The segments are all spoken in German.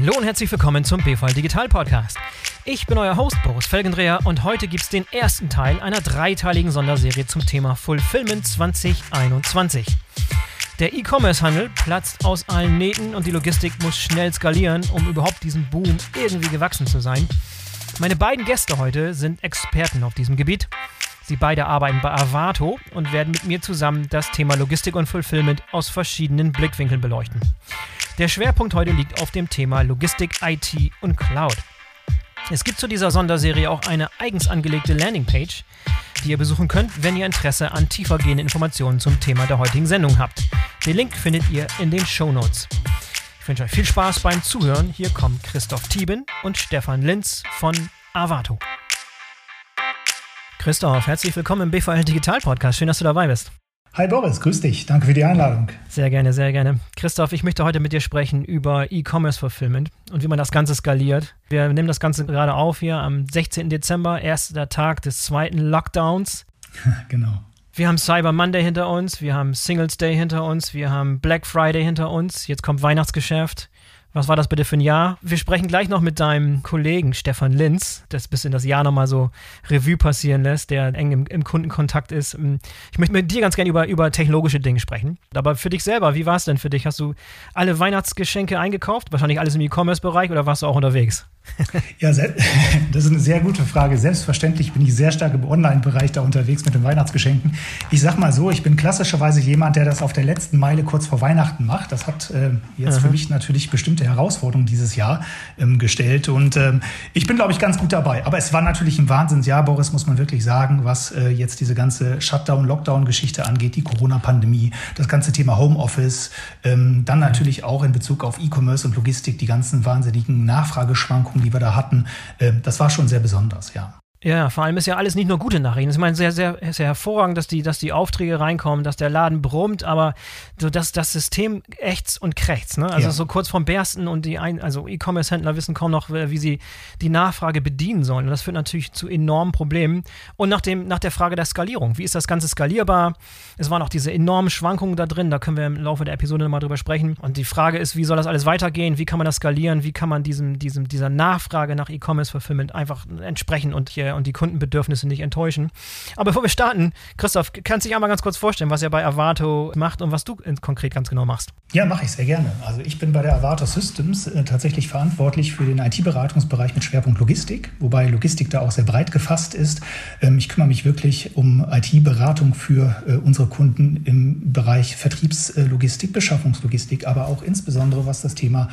Hallo und herzlich willkommen zum BVL Digital Podcast. Ich bin euer Host Boris Felgendreher und heute gibt es den ersten Teil einer dreiteiligen Sonderserie zum Thema Fulfillment 2021. Der E-Commerce-Handel platzt aus allen Nähten und die Logistik muss schnell skalieren, um überhaupt diesem Boom irgendwie gewachsen zu sein. Meine beiden Gäste heute sind Experten auf diesem Gebiet. Sie beide arbeiten bei Avato und werden mit mir zusammen das Thema Logistik und Fulfillment aus verschiedenen Blickwinkeln beleuchten. Der Schwerpunkt heute liegt auf dem Thema Logistik, IT und Cloud. Es gibt zu dieser Sonderserie auch eine eigens angelegte Landingpage, die ihr besuchen könnt, wenn ihr Interesse an tiefergehenden Informationen zum Thema der heutigen Sendung habt. Den Link findet ihr in den Show Notes. Ich wünsche euch viel Spaß beim Zuhören. Hier kommen Christoph Thieben und Stefan Linz von Avato. Christoph, herzlich willkommen im BVL Digital Podcast. Schön, dass du dabei bist. Hi Boris, grüß dich. Danke für die Einladung. Sehr gerne, sehr gerne. Christoph, ich möchte heute mit dir sprechen über E-Commerce Fulfillment und wie man das Ganze skaliert. Wir nehmen das Ganze gerade auf hier am 16. Dezember, erster Tag des zweiten Lockdowns. genau. Wir haben Cyber Monday hinter uns, wir haben Singles Day hinter uns, wir haben Black Friday hinter uns, jetzt kommt Weihnachtsgeschäft. Was war das bitte für ein Jahr? Wir sprechen gleich noch mit deinem Kollegen Stefan Linz, das bisschen das Jahr nochmal so Revue passieren lässt, der eng im, im, Kundenkontakt ist. Ich möchte mit dir ganz gerne über, über technologische Dinge sprechen. Aber für dich selber, wie war es denn für dich? Hast du alle Weihnachtsgeschenke eingekauft? Wahrscheinlich alles im E-Commerce-Bereich oder warst du auch unterwegs? Ja, das ist eine sehr gute Frage. Selbstverständlich bin ich sehr stark im Online-Bereich da unterwegs mit den Weihnachtsgeschenken. Ich sag mal so, ich bin klassischerweise jemand, der das auf der letzten Meile kurz vor Weihnachten macht. Das hat äh, jetzt Aha. für mich natürlich bestimmte Herausforderungen dieses Jahr ähm, gestellt. Und ähm, ich bin, glaube ich, ganz gut dabei. Aber es war natürlich ein Wahnsinnsjahr, Boris, muss man wirklich sagen, was äh, jetzt diese ganze Shutdown-Lockdown-Geschichte angeht, die Corona-Pandemie, das ganze Thema Homeoffice, ähm, dann natürlich auch in Bezug auf E-Commerce und Logistik, die ganzen wahnsinnigen Nachfrageschwankungen Erkrankungen, die wir da hatten, ähm, das war schon sehr besonders, ja. Ja, vor allem ist ja alles nicht nur gute Nachrichten. Ich meine, sehr, sehr, sehr hervorragend, dass die, dass die Aufträge reinkommen, dass der Laden brummt, aber so dass das System ächzt und krächzt. Ne? Also ja. so kurz vorm Bersten und die ein, also E-Commerce-Händler wissen kaum noch, wie sie die Nachfrage bedienen sollen. Und das führt natürlich zu enormen Problemen. Und nach, dem, nach der Frage der Skalierung. Wie ist das Ganze skalierbar? Es waren auch diese enormen Schwankungen da drin, da können wir im Laufe der Episode nochmal drüber sprechen. Und die Frage ist, wie soll das alles weitergehen? Wie kann man das skalieren? Wie kann man diesem, diesem, dieser Nachfrage nach E-Commerce-Fulfillment einfach entsprechen und hier und die Kundenbedürfnisse nicht enttäuschen. Aber bevor wir starten, Christoph, kannst du dich einmal ganz kurz vorstellen, was ihr bei Avato macht und was du konkret ganz genau machst? Ja, mache ich sehr gerne. Also ich bin bei der Avato Systems äh, tatsächlich verantwortlich für den IT-Beratungsbereich mit Schwerpunkt Logistik, wobei Logistik da auch sehr breit gefasst ist. Ähm, ich kümmere mich wirklich um IT-Beratung für äh, unsere Kunden im Bereich Vertriebslogistik, Beschaffungslogistik, aber auch insbesondere was das Thema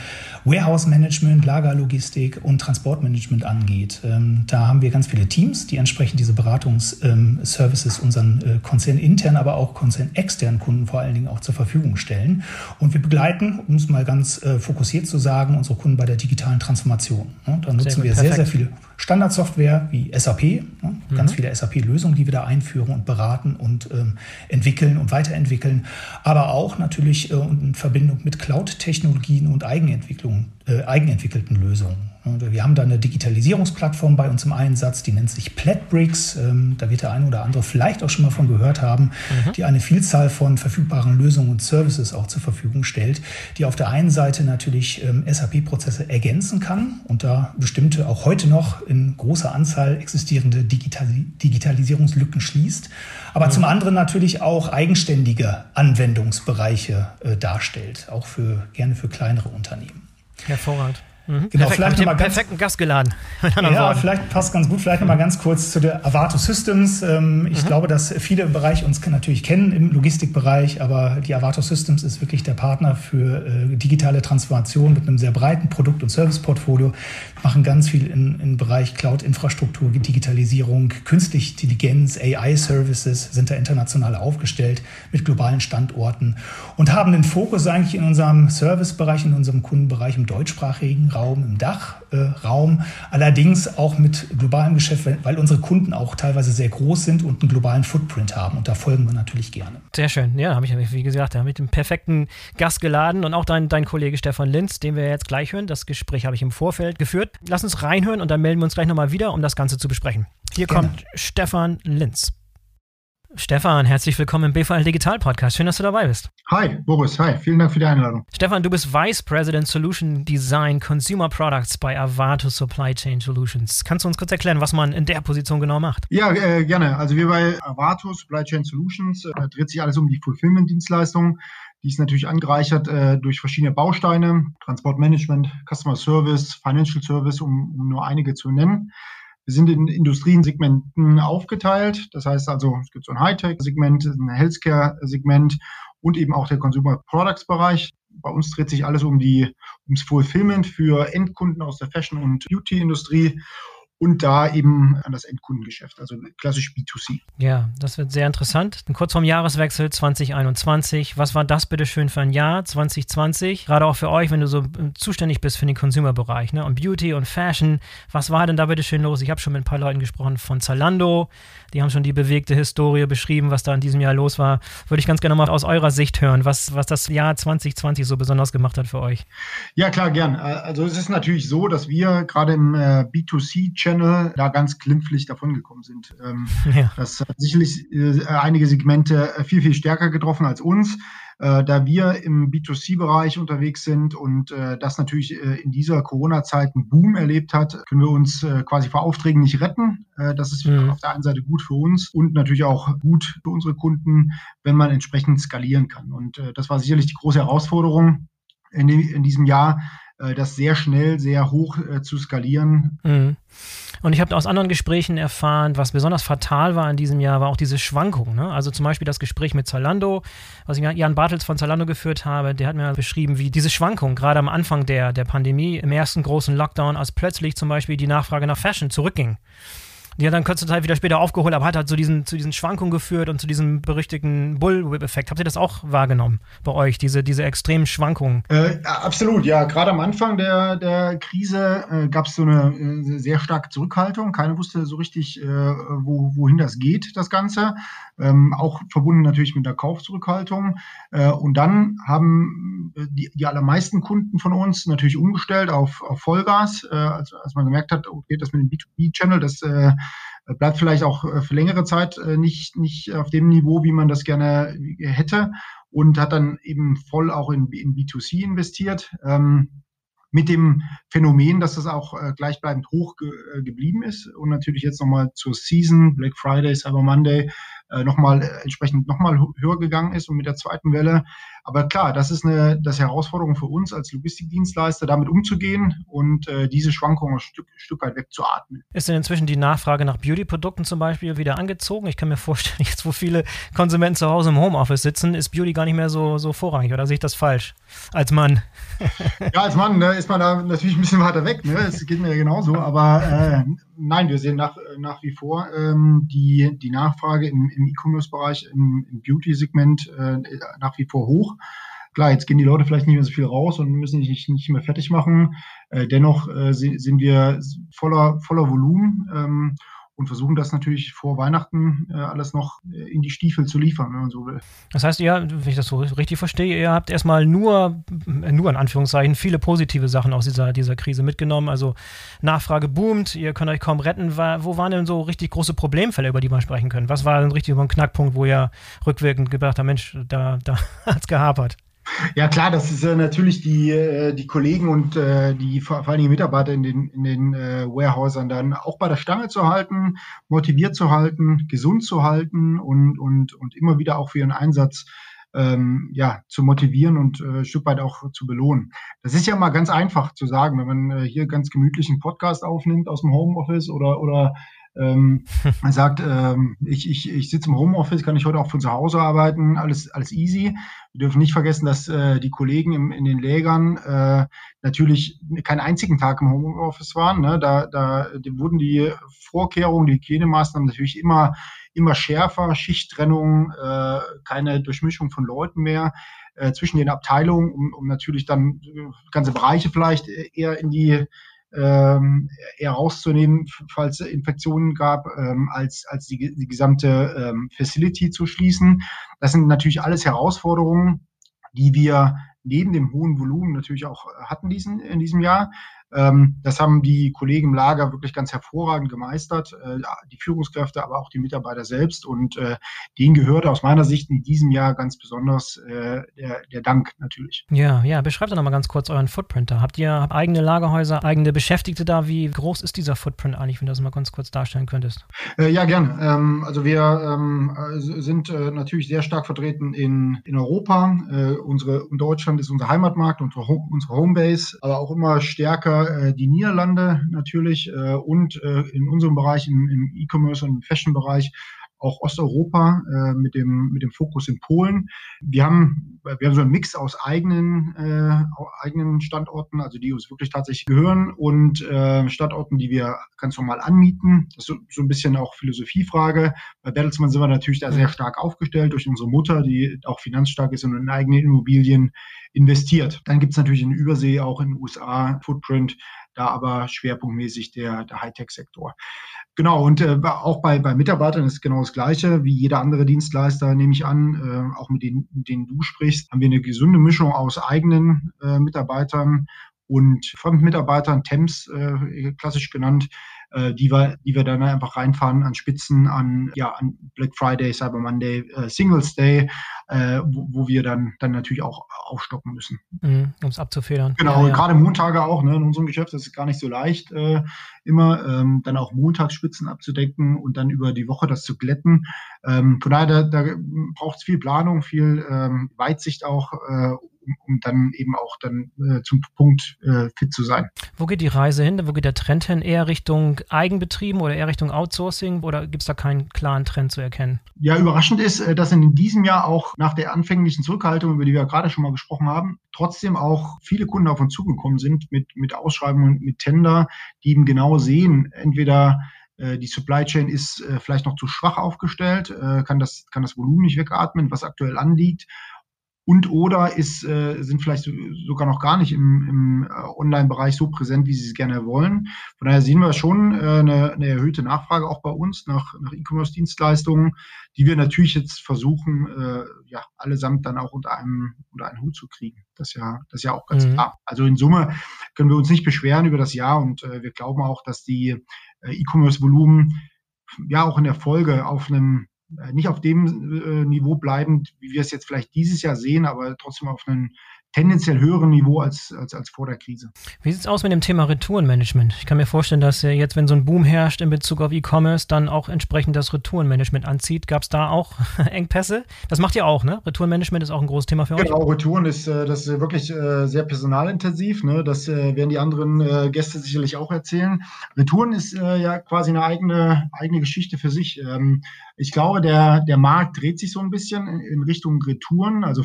Warehouse-Management, Lagerlogistik und Transportmanagement angeht. Ähm, da haben wir ganz viele Teams, die entsprechend diese Beratungsservices unseren äh, konzerninternen, aber auch konzernexternen Kunden vor allen Dingen auch zur Verfügung stellen. Und wir begleiten, um es mal ganz äh, fokussiert zu sagen, unsere Kunden bei der digitalen Transformation. Ne? Da nutzen sehr wir sehr, sehr viele Standardsoftware wie SAP, ne? mhm. ganz viele SAP-Lösungen, die wir da einführen und beraten und ähm, entwickeln und weiterentwickeln, aber auch natürlich äh, in Verbindung mit Cloud-Technologien und Eigenentwicklung, äh, eigenentwickelten Lösungen. Wir haben da eine Digitalisierungsplattform bei uns im Einsatz, die nennt sich Platbricks. Ähm, da wird der eine oder andere vielleicht auch schon mal von gehört haben, mhm. die eine Vielzahl von verfügbaren Lösungen und Services auch zur Verfügung stellt, die auf der einen Seite natürlich ähm, SAP-Prozesse ergänzen kann und da bestimmte auch heute noch in großer Anzahl existierende Digital Digitalisierungslücken schließt, aber mhm. zum anderen natürlich auch eigenständige Anwendungsbereiche äh, darstellt, auch für gerne für kleinere Unternehmen. Hervorragend. Mhm. Genau, Perfekt, vielleicht nochmal ganz, perfekten Gast geladen. ja, vielleicht passt ganz gut. Vielleicht nochmal ganz kurz zu der Avato Systems. Ähm, ich mhm. glaube, dass viele im Bereich uns natürlich kennen im Logistikbereich, aber die Avato Systems ist wirklich der Partner für äh, digitale Transformation mit einem sehr breiten Produkt- und Serviceportfolio. Wir machen ganz viel im Bereich Cloud-Infrastruktur, Digitalisierung, künstliche Intelligenz, AI-Services, sind da international aufgestellt mit globalen Standorten und haben den Fokus eigentlich in unserem Servicebereich, in unserem Kundenbereich im deutschsprachigen Raum, im Dachraum, allerdings auch mit globalem Geschäft, weil unsere Kunden auch teilweise sehr groß sind und einen globalen Footprint haben. Und da folgen wir natürlich gerne. Sehr schön. Ja, habe ich, wie gesagt, mit dem perfekten Gast geladen und auch dein, dein Kollege Stefan Linz, den wir jetzt gleich hören. Das Gespräch habe ich im Vorfeld geführt. Lass uns reinhören und dann melden wir uns gleich nochmal wieder, um das Ganze zu besprechen. Hier gerne. kommt Stefan Linz. Stefan, herzlich willkommen im BVL Digital Podcast. Schön, dass du dabei bist. Hi, Boris. Hi, vielen Dank für die Einladung. Stefan, du bist Vice President Solution Design Consumer Products bei Avato Supply Chain Solutions. Kannst du uns kurz erklären, was man in der Position genau macht? Ja, äh, gerne. Also wir bei Avato Supply Chain Solutions äh, dreht sich alles um die Fulfillment-Dienstleistungen. Die ist natürlich angereichert äh, durch verschiedene Bausteine, Transportmanagement, Customer Service, Financial Service, um, um nur einige zu nennen. Wir sind in Industriensegmenten aufgeteilt. Das heißt also, es gibt so ein Hightech-Segment, ein Healthcare-Segment und eben auch der Consumer Products-Bereich. Bei uns dreht sich alles um die, ums Fulfillment für Endkunden aus der Fashion- und Beauty-Industrie und da eben an das Endkundengeschäft, also klassisch B2C. Ja, das wird sehr interessant. Kurz vorm Jahreswechsel 2021. Was war das bitte schön für ein Jahr 2020? Gerade auch für euch, wenn du so äh, zuständig bist für den Consumer-Bereich ne? und Beauty und Fashion. Was war denn da bitte schön los? Ich habe schon mit ein paar Leuten gesprochen von Zalando. Die haben schon die bewegte Historie beschrieben, was da in diesem Jahr los war. Würde ich ganz gerne mal aus eurer Sicht hören, was, was das Jahr 2020 so besonders gemacht hat für euch. Ja, klar, gern. Also es ist natürlich so, dass wir gerade im äh, B2C-Channel Channel da ganz glimpflich davongekommen sind. Ähm, ja. Das hat sicherlich äh, einige Segmente äh, viel, viel stärker getroffen als uns. Äh, da wir im B2C-Bereich unterwegs sind und äh, das natürlich äh, in dieser Corona-Zeit einen Boom erlebt hat, können wir uns äh, quasi vor Aufträgen nicht retten. Das ist mhm. auf der einen Seite gut für uns und natürlich auch gut für unsere Kunden, wenn man entsprechend skalieren kann. Und das war sicherlich die große Herausforderung in, in diesem Jahr, das sehr schnell, sehr hoch äh, zu skalieren. Mhm. Und ich habe aus anderen Gesprächen erfahren, was besonders fatal war in diesem Jahr, war auch diese Schwankung. Ne? Also zum Beispiel das Gespräch mit Zalando, was ich mit Jan Bartels von Zalando geführt habe, der hat mir beschrieben, wie diese Schwankung gerade am Anfang der, der Pandemie, im ersten großen Lockdown, als plötzlich zum Beispiel die Nachfrage nach Fashion zurückging. Die hat dann kurze Zeit wieder später aufgeholt, aber hat halt zu diesen, zu diesen Schwankungen geführt und zu diesem berüchtigten Bullwhip-Effekt. Habt ihr das auch wahrgenommen bei euch, diese, diese extremen Schwankungen? Äh, absolut, ja. Gerade am Anfang der, der Krise äh, gab es so eine äh, sehr starke Zurückhaltung. Keiner wusste so richtig, äh, wo, wohin das geht, das Ganze. Ähm, auch verbunden natürlich mit der Kaufzurückhaltung. Äh, und dann haben äh, die, die allermeisten Kunden von uns natürlich umgestellt auf, auf Vollgas, als, als man gemerkt hat, okay, das mit dem B2B-Channel, das bleibt vielleicht auch äh, für längere Zeit äh, nicht, nicht auf dem Niveau, wie man das gerne hätte und hat dann eben voll auch in, in B2C investiert. Ähm, mit dem Phänomen, dass das auch äh, gleichbleibend hoch ge äh, geblieben ist und natürlich jetzt nochmal zur Season, Black Friday, Cyber Monday, äh, nochmal äh, entsprechend nochmal höher gegangen ist und mit der zweiten Welle. Aber klar, das ist eine das Herausforderung für uns als Logistikdienstleister, damit umzugehen und äh, diese Schwankungen ein Stück, Stück weit wegzuatmen. Ist denn inzwischen die Nachfrage nach Beauty-Produkten zum Beispiel wieder angezogen? Ich kann mir vorstellen, jetzt wo viele Konsumenten zu Hause im Homeoffice sitzen, ist Beauty gar nicht mehr so, so vorrangig oder sehe ich das falsch als Mann? ja, als Mann ne, ist man da natürlich ein bisschen weiter weg. Ne? Das geht mir ja genauso. Aber äh, nein, wir sehen nach, nach wie vor ähm, die, die Nachfrage im, im E-Commerce-Bereich, im, im Beauty-Segment äh, nach wie vor hoch. Klar, jetzt gehen die Leute vielleicht nicht mehr so viel raus und müssen sich nicht mehr fertig machen. Äh, dennoch äh, sind wir voller, voller Volumen. Ähm, und versuchen das natürlich vor Weihnachten äh, alles noch äh, in die Stiefel zu liefern, wenn man so will. Das heißt, ihr, wenn ich das so richtig verstehe, ihr habt erstmal nur, äh, nur in Anführungszeichen, viele positive Sachen aus dieser, dieser Krise mitgenommen. Also Nachfrage boomt, ihr könnt euch kaum retten. Wo waren denn so richtig große Problemfälle, über die man sprechen können? Was war denn richtig so ein Knackpunkt, wo ihr rückwirkend gedacht habt, Mensch, da, da hat es gehapert? Ja klar, das ist äh, natürlich die, äh, die Kollegen und äh, die vor allen Dingen Mitarbeiter in den, in den äh, Warehousern dann auch bei der Stange zu halten, motiviert zu halten, gesund zu halten und, und, und immer wieder auch für ihren Einsatz ähm, ja, zu motivieren und äh, ein Stück weit auch zu belohnen. Das ist ja mal ganz einfach zu sagen, wenn man äh, hier ganz gemütlich einen Podcast aufnimmt aus dem Homeoffice oder, oder ähm, man sagt, ähm, ich, ich, ich sitze im Homeoffice, kann ich heute auch von zu Hause arbeiten, alles, alles easy. Wir dürfen nicht vergessen, dass äh, die Kollegen im, in den Lägern äh, natürlich keinen einzigen Tag im Homeoffice waren. Ne? Da, da wurden die Vorkehrungen, die Hygienemaßnahmen natürlich immer, immer schärfer, Schichttrennung, äh, keine Durchmischung von Leuten mehr äh, zwischen den Abteilungen, um, um natürlich dann ganze Bereiche vielleicht eher in die ähm, eher rauszunehmen, falls es Infektionen gab, ähm, als, als die, die gesamte ähm, Facility zu schließen. Das sind natürlich alles Herausforderungen, die wir neben dem hohen Volumen natürlich auch hatten diesen, in diesem Jahr. Ähm, das haben die Kollegen im Lager wirklich ganz hervorragend gemeistert, äh, die Führungskräfte, aber auch die Mitarbeiter selbst. Und äh, denen gehört aus meiner Sicht in diesem Jahr ganz besonders äh, der, der Dank natürlich. Ja, ja, beschreibt doch nochmal ganz kurz euren Footprint da. Habt ihr eigene Lagerhäuser, eigene Beschäftigte da? Wie groß ist dieser Footprint eigentlich, wenn du das mal ganz kurz darstellen könntest? Ja, gerne. Ähm, also wir ähm, sind natürlich sehr stark vertreten in, in Europa. Unsere, Deutschland ist unser Heimatmarkt, unsere, unsere Homebase, aber auch immer stärker äh, die Niederlande natürlich äh, und äh, in unserem Bereich, im, im E-Commerce und im Fashion-Bereich, auch Osteuropa äh, mit, dem, mit dem Fokus in Polen. Wir haben, wir haben so einen Mix aus eigenen, äh, eigenen Standorten, also die uns wirklich tatsächlich gehören und äh, Standorten, die wir ganz normal anmieten. Das ist so, so ein bisschen auch Philosophiefrage. Bei Bertelsmann sind wir natürlich da sehr stark aufgestellt durch unsere Mutter, die auch finanzstark ist und in eigene Immobilien investiert. Dann gibt es natürlich in Übersee auch in den USA Footprint, da aber schwerpunktmäßig der, der Hightech-Sektor. Genau, und äh, auch bei, bei Mitarbeitern ist genau das Gleiche, wie jeder andere Dienstleister, nehme ich an, äh, auch mit denen, mit denen du sprichst, haben wir eine gesunde Mischung aus eigenen äh, Mitarbeitern und Fremdmitarbeitern, TEMS äh, klassisch genannt, äh, die, wir, die wir dann einfach reinfahren an Spitzen, an, ja, an Black Friday, Cyber Monday, äh, Singles Day, äh, wo, wo wir dann, dann natürlich auch aufstocken müssen. Mhm, um es abzufedern. Genau, ja, ja. gerade Montage auch, ne, in unserem Geschäft das ist gar nicht so leicht, äh, immer ähm, dann auch Montagsspitzen abzudecken und dann über die Woche das zu glätten. Ähm, von daher, da, da braucht es viel Planung, viel ähm, Weitsicht auch, äh, um, um dann eben auch dann äh, zum Punkt äh, fit zu sein. Wo geht die Reise hin? Wo geht der Trend hin? Eher Richtung Eigenbetrieben oder eher Richtung Outsourcing oder gibt es da keinen klaren Trend zu erkennen? Ja, überraschend ist, äh, dass in diesem Jahr auch nach der anfänglichen Zurückhaltung, über die wir gerade schon mal gesprochen haben, trotzdem auch viele Kunden auf uns zugekommen sind mit, mit Ausschreibungen, mit Tender, die eben genau sehen, entweder äh, die Supply Chain ist äh, vielleicht noch zu schwach aufgestellt, kann das, kann das Volumen nicht wegatmen, was aktuell anliegt und oder ist, äh, sind vielleicht so, sogar noch gar nicht im, im äh, Online-Bereich so präsent, wie sie es gerne wollen. Von daher sehen wir schon äh, eine, eine erhöhte Nachfrage auch bei uns nach, nach E-Commerce-Dienstleistungen, die wir natürlich jetzt versuchen, äh, ja, allesamt dann auch unter einem, unter einen Hut zu kriegen. Das ist ja, das ist ja auch ganz mhm. klar. Also in Summe können wir uns nicht beschweren über das Jahr und äh, wir glauben auch, dass die äh, E-Commerce-Volumen ja auch in der Folge auf einem nicht auf dem äh, Niveau bleiben, wie wir es jetzt vielleicht dieses Jahr sehen, aber trotzdem auf einem tendenziell höheren Niveau als, als, als vor der Krise. Wie sieht es aus mit dem Thema Retourenmanagement? Ich kann mir vorstellen, dass jetzt, wenn so ein Boom herrscht in Bezug auf E-Commerce, dann auch entsprechend das Retourenmanagement anzieht. Gab es da auch Engpässe? Das macht ihr auch, ne? Retourenmanagement ist auch ein großes Thema für euch. Genau, Retouren ist, äh, das ist wirklich sehr personalintensiv. Ne? Das werden die anderen Gäste sicherlich auch erzählen. Retouren ist ja quasi eine eigene, eigene Geschichte für sich. Ähm, ich glaube, der, der Markt dreht sich so ein bisschen in Richtung Retouren. Also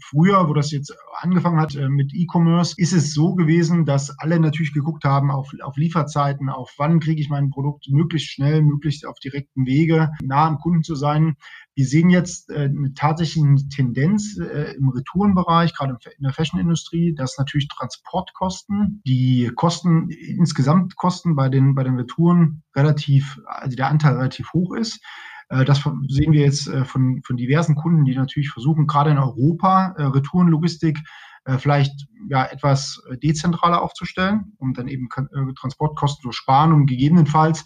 früher, wo das jetzt angefangen hat äh, mit E-Commerce, ist es so gewesen, dass alle natürlich geguckt haben auf, auf Lieferzeiten, auf wann kriege ich mein Produkt möglichst schnell, möglichst auf direkten Wege nah am Kunden zu sein. Wir sehen jetzt äh, eine tatsächliche Tendenz äh, im Retourenbereich, gerade in der Fashionindustrie, dass natürlich Transportkosten, die Kosten, insgesamt Kosten bei den, bei den Retouren relativ, also der Anteil relativ hoch ist. Äh, das sehen wir jetzt äh, von, von diversen Kunden, die natürlich versuchen, gerade in Europa äh, Retourenlogistik vielleicht ja, etwas dezentraler aufzustellen, um dann eben Transportkosten zu sparen, um gegebenenfalls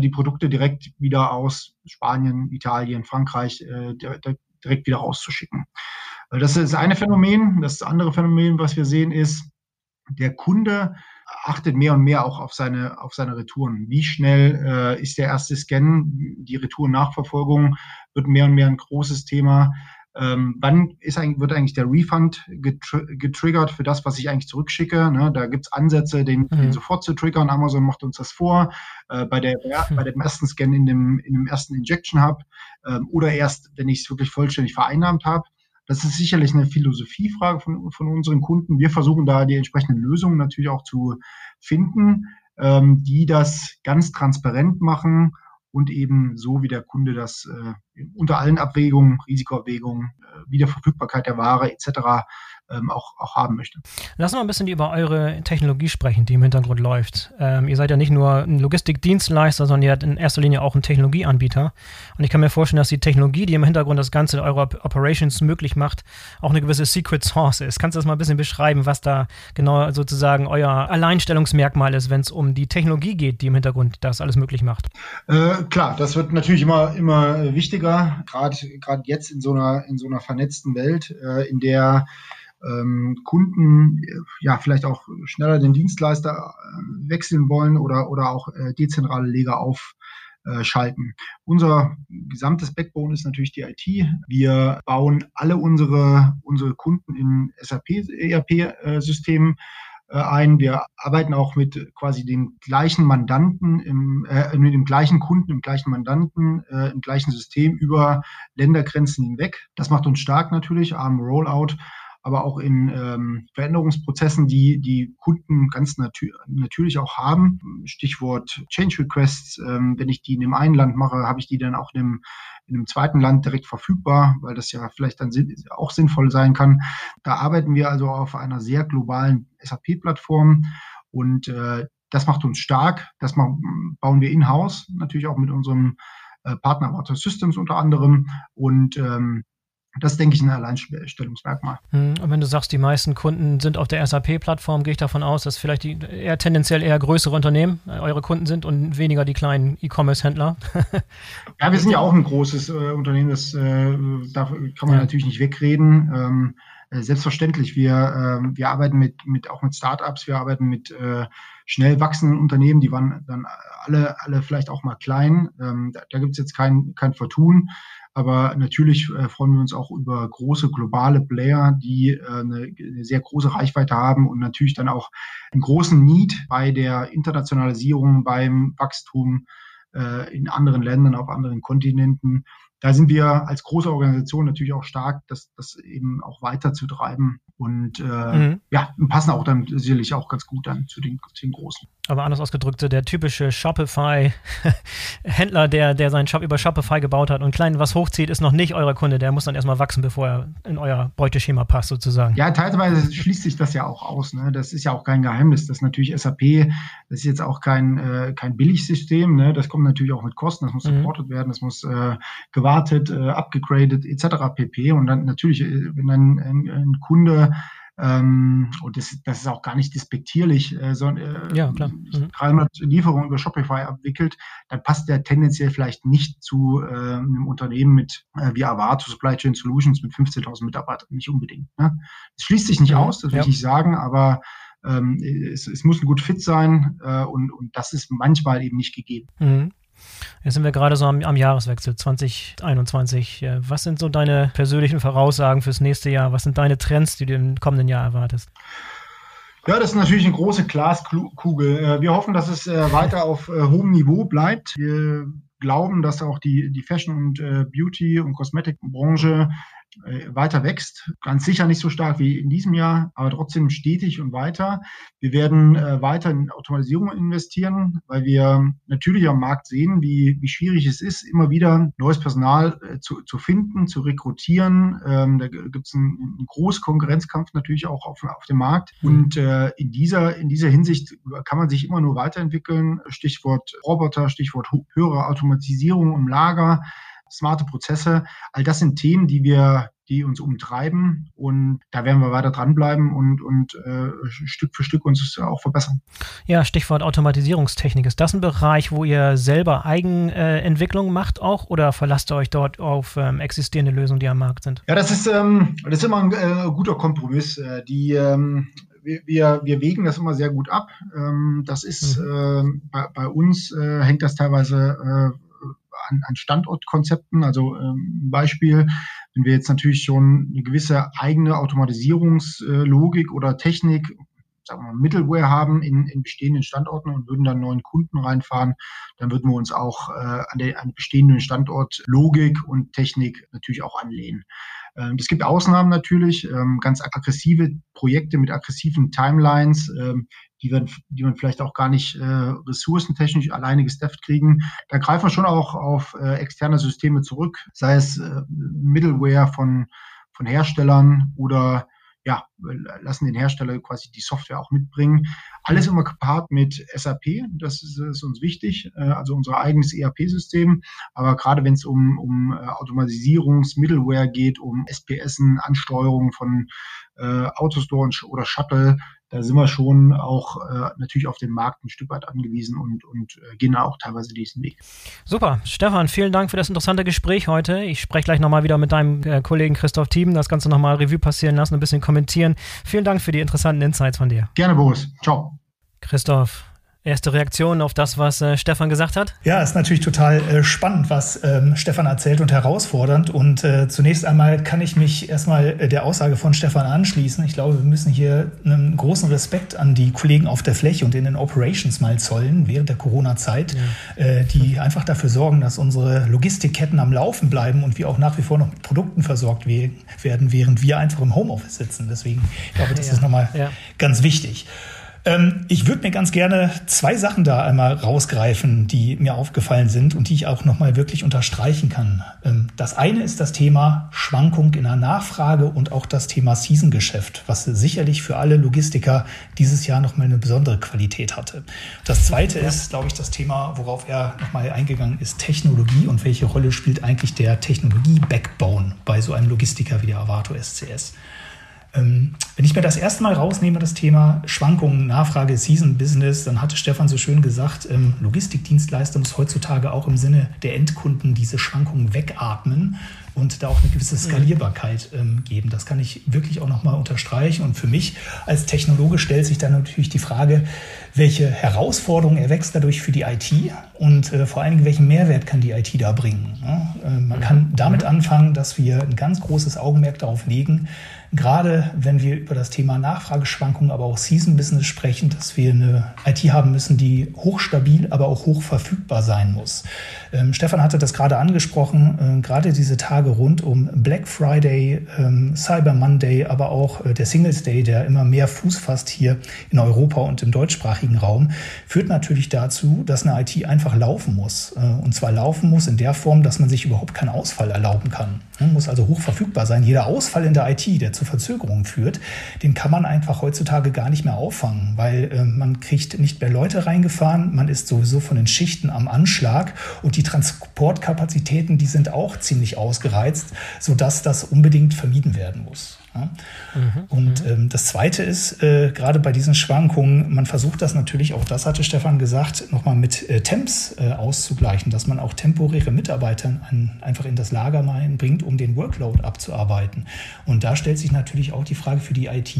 die Produkte direkt wieder aus Spanien, Italien, Frankreich direkt wieder rauszuschicken. Das ist das eine Phänomen. Das andere Phänomen, was wir sehen, ist, der Kunde achtet mehr und mehr auch auf seine, auf seine Retouren. Wie schnell äh, ist der erste Scan? Die Retour-Nachverfolgung wird mehr und mehr ein großes Thema. Ähm, wann ist eigentlich, wird eigentlich der Refund getr getriggert für das, was ich eigentlich zurückschicke? Ne? Da gibt es Ansätze, den, mhm. den, sofort zu triggern. Amazon macht uns das vor. Äh, bei, der, mhm. bei dem ersten Scan in dem, in dem ersten Injection Hub ähm, oder erst, wenn ich es wirklich vollständig vereinnahmt habe. Das ist sicherlich eine Philosophiefrage von, von unseren Kunden. Wir versuchen da die entsprechenden Lösungen natürlich auch zu finden, ähm, die das ganz transparent machen und eben so, wie der Kunde das äh, unter allen Abwägungen, Risikoabwägungen, äh, Wiederverfügbarkeit der Ware etc. ähm, auch, auch haben möchte. Lass uns mal ein bisschen über eure Technologie sprechen, die im Hintergrund läuft. Ähm, ihr seid ja nicht nur ein Logistikdienstleister, sondern ihr seid in erster Linie auch ein Technologieanbieter. Und ich kann mir vorstellen, dass die Technologie, die im Hintergrund das Ganze eurer Operations möglich macht, auch eine gewisse Secret Source ist. Kannst du das mal ein bisschen beschreiben, was da genau sozusagen euer Alleinstellungsmerkmal ist, wenn es um die Technologie geht, die im Hintergrund das alles möglich macht? Äh, klar, das wird natürlich immer, immer wichtiger, gerade jetzt in so einer, in so einer vernetzten Welt, äh, in der ähm, Kunden ja vielleicht auch schneller den Dienstleister äh, wechseln wollen oder, oder auch äh, dezentrale Leger aufschalten. Unser gesamtes Backbone ist natürlich die IT. Wir bauen alle unsere, unsere Kunden in SAP-ERP-Systemen äh, ein. Wir arbeiten auch mit quasi den gleichen Mandanten, im, äh, mit dem gleichen Kunden, im gleichen Mandanten, äh, im gleichen System über Ländergrenzen hinweg. Das macht uns stark natürlich, am Rollout aber auch in ähm, Veränderungsprozessen, die die Kunden ganz natür natürlich auch haben. Stichwort Change Requests. Ähm, wenn ich die in dem einen Land mache, habe ich die dann auch in einem, in einem zweiten Land direkt verfügbar, weil das ja vielleicht dann auch sinnvoll sein kann. Da arbeiten wir also auf einer sehr globalen SAP-Plattform und äh, das macht uns stark. Das bauen wir in-house, natürlich auch mit unserem äh, Partner Water Systems unter anderem. Und ähm, das denke ich ein Alleinstellungsmerkmal. Hm, und wenn du sagst, die meisten Kunden sind auf der SAP-Plattform, gehe ich davon aus, dass vielleicht die eher tendenziell eher größere Unternehmen äh, eure Kunden sind und weniger die kleinen E-Commerce-Händler. ja, wir sind ja auch ein großes äh, Unternehmen, das äh, da kann man ja. natürlich nicht wegreden. Ähm, äh, selbstverständlich, wir, äh, wir arbeiten mit, mit auch mit Startups, wir arbeiten mit äh, schnell wachsenden Unternehmen, die waren dann alle, alle vielleicht auch mal klein. Ähm, da da gibt es jetzt kein, kein Vertun. Aber natürlich äh, freuen wir uns auch über große globale Player, die äh, eine, eine, sehr große Reichweite haben und natürlich dann auch einen großen Need bei der Internationalisierung, beim Wachstum äh, in anderen Ländern, auf anderen Kontinenten da sind wir als große Organisation natürlich auch stark, das, das eben auch weiterzutreiben und äh, mhm. ja, passen auch dann sicherlich auch ganz gut dann zu den, zu den Großen. Aber anders ausgedrückt, der typische Shopify-Händler, der, der seinen Shop über Shopify gebaut hat und klein was hochzieht, ist noch nicht euer Kunde. Der muss dann erstmal wachsen, bevor er in euer Beuteschema passt, sozusagen. Ja, teilweise schließt sich das ja auch aus. Ne? Das ist ja auch kein Geheimnis. Das ist natürlich SAP, das ist jetzt auch kein, äh, kein Billigsystem. Ne? Das kommt natürlich auch mit Kosten, das muss mhm. supported werden, das muss äh, gewartet, äh, abgegradet, etc. pp. Und dann natürlich, äh, wenn dann ein, ein Kunde ähm, und das, das ist auch gar nicht despektierlich, äh, sondern äh, ja, klar. Mhm. 300 Lieferungen über Shopify abwickelt, dann passt der tendenziell vielleicht nicht zu äh, einem Unternehmen mit äh, wie Avato Supply Chain Solutions mit 15.000 Mitarbeitern, nicht unbedingt. Ne? Es schließt sich nicht mhm. aus, das will ja. ich nicht sagen, aber ähm, es, es, muss ein gut fit sein äh, und, und das ist manchmal eben nicht gegeben. Mhm. Jetzt sind wir gerade so am, am, Jahreswechsel 2021. Was sind so deine persönlichen Voraussagen fürs nächste Jahr? Was sind deine Trends, die du im kommenden Jahr erwartest? Ja, das ist natürlich eine große Glaskugel. Äh, wir hoffen, dass es äh, weiter auf äh, hohem Niveau bleibt. Wir glauben, dass auch die, die Fashion- und Beauty- und Kosmetikbranche äh, weiter wächst. Ganz sicher nicht so stark wie in diesem Jahr, aber trotzdem stetig und weiter. Wir werden äh, weiter in Automatisierung investieren, weil wir natürlich am Markt sehen, wie, wie schwierig es ist, immer wieder neues Personal äh, zu, zu finden, zu rekrutieren. Ähm, da gibt es einen, einen, großen Konkurrenzkampf natürlich auch auf, auf dem Markt. Mhm. Und äh, in, dieser, in dieser Hinsicht kann man sich immer nur weiterentwickeln. Stichwort Roboter, Stichwort höhere Automatisierung im Lager smarte Prozesse. All das sind Themen, die wir die uns umtreiben und da werden wir weiter dranbleiben und, und äh, Stück für Stück uns auch verbessern. Ja, Stichwort Automatisierungstechnik. Ist das ein Bereich, wo ihr selber Eigenentwicklung macht auch oder verlasst ihr euch dort auf ähm, existierende Lösungen, die am Markt sind? Ja, das ist, ähm, das ist immer ein äh, guter Kompromiss. Äh, die ähm, wir, wir wägen das immer sehr gut ab. Ähm, das ist mhm. äh, bei, bei, uns äh, hängt das teilweise äh, an, an Standortkonzepten. Also ähm, Beispiel, wenn wir jetzt natürlich schon eine gewisse eigene Automatisierungslogik oder Technik, sagen wir mal, Middleware haben in, in bestehenden Standorten und würden dann neuen Kunden reinfahren, dann würden wir uns auch äh, an der an bestehenden Standortlogik und Technik natürlich auch anlehnen. Ähm, es gibt Ausnahmen natürlich, ähm, ganz aggressive Projekte mit aggressiven Timelines, ähm, die, wir, die man vielleicht auch gar nicht äh, ressourcentechnisch alleine gestafft kriegen. Da greifen wir schon auch auf äh, externe Systeme zurück, sei es äh, Middleware von, von Herstellern oder ja, lassen den Hersteller quasi die Software auch mitbringen. Alles immer gepaart mit SAP, das ist, ist uns wichtig, äh, also unser eigenes ERP-System. Aber gerade wenn es um, um äh, Automatisierungs-Middleware geht, um SPS, Ansteuerung von äh, Autostore oder Shuttle, da sind wir schon auch äh, natürlich auf den Markt ein Stück weit angewiesen und, und äh, gehen da auch teilweise diesen Weg. Super. Stefan, vielen Dank für das interessante Gespräch heute. Ich spreche gleich nochmal wieder mit deinem äh, Kollegen Christoph Thieben, das Ganze nochmal Revue passieren lassen, ein bisschen kommentieren. Vielen Dank für die interessanten Insights von dir. Gerne, Boris. Ciao. Christoph, Erste Reaktion auf das, was äh, Stefan gesagt hat? Ja, ist natürlich total äh, spannend, was ähm, Stefan erzählt und herausfordernd. Und äh, zunächst einmal kann ich mich erstmal äh, der Aussage von Stefan anschließen. Ich glaube, wir müssen hier einen großen Respekt an die Kollegen auf der Fläche und in den Operations mal zollen während der Corona-Zeit, ja. äh, die einfach dafür sorgen, dass unsere Logistikketten am Laufen bleiben und wir auch nach wie vor noch mit Produkten versorgt we werden, während wir einfach im Homeoffice sitzen. Deswegen, ich glaube, das ja. ist nochmal ja. ganz wichtig. Ähm, ich würde mir ganz gerne zwei Sachen da einmal rausgreifen, die mir aufgefallen sind und die ich auch nochmal wirklich unterstreichen kann. Ähm, das eine ist das Thema Schwankung in der Nachfrage und auch das Thema Season-Geschäft, was sicherlich für alle Logistiker dieses Jahr nochmal eine besondere Qualität hatte. Das zweite ja. ist, glaube ich, das Thema, worauf er nochmal eingegangen ist, Technologie und welche Rolle spielt eigentlich der Technologie-Backbone bei so einem Logistiker wie der Avato SCS. Ähm, wenn ich mir das erste Mal rausnehme, das Thema Schwankungen, Nachfrage, Season Business, dann hatte Stefan so schön gesagt, ähm, Logistikdienstleister muss heutzutage auch im Sinne der Endkunden diese Schwankungen wegatmen und da auch eine gewisse Skalierbarkeit ähm, geben. Das kann ich wirklich auch nochmal unterstreichen. Und für mich als Technologe stellt sich dann natürlich die Frage, welche Herausforderungen erwächst dadurch für die IT und äh, vor allen Dingen, welchen Mehrwert kann die IT da bringen. Ja? Äh, man kann damit anfangen, dass wir ein ganz großes Augenmerk darauf legen, gerade wenn wir über das Thema Nachfrageschwankungen, aber auch Season Business sprechen, dass wir eine IT haben müssen, die hochstabil, aber auch hoch verfügbar sein muss. Ähm, Stefan hatte das gerade angesprochen, äh, gerade diese Tage rund um Black Friday, ähm, Cyber Monday, aber auch äh, der Singles Day, der immer mehr Fuß fasst hier in Europa und im deutschsprachigen Raum, führt natürlich dazu, dass eine IT einfach laufen muss. Äh, und zwar laufen muss in der Form, dass man sich überhaupt keinen Ausfall erlauben kann. Man muss also hoch verfügbar sein. Jeder Ausfall in der IT, der zu Verzögerungen führt, den kann man einfach heutzutage gar nicht mehr auffangen, weil äh, man kriegt nicht mehr Leute reingefahren, man ist sowieso von den Schichten am Anschlag und die Transportkapazitäten, die sind auch ziemlich ausgereizt, sodass das unbedingt vermieden werden muss. Ja? Mhm. Und ähm, das Zweite ist, äh, gerade bei diesen Schwankungen, man versucht das natürlich, auch das hatte Stefan gesagt, nochmal mit äh, Temps äh, auszugleichen, dass man auch temporäre Mitarbeiter an, einfach in das Lager bringt, um den Workload abzuarbeiten. Und da stellt sich natürlich auch die Frage für die IT,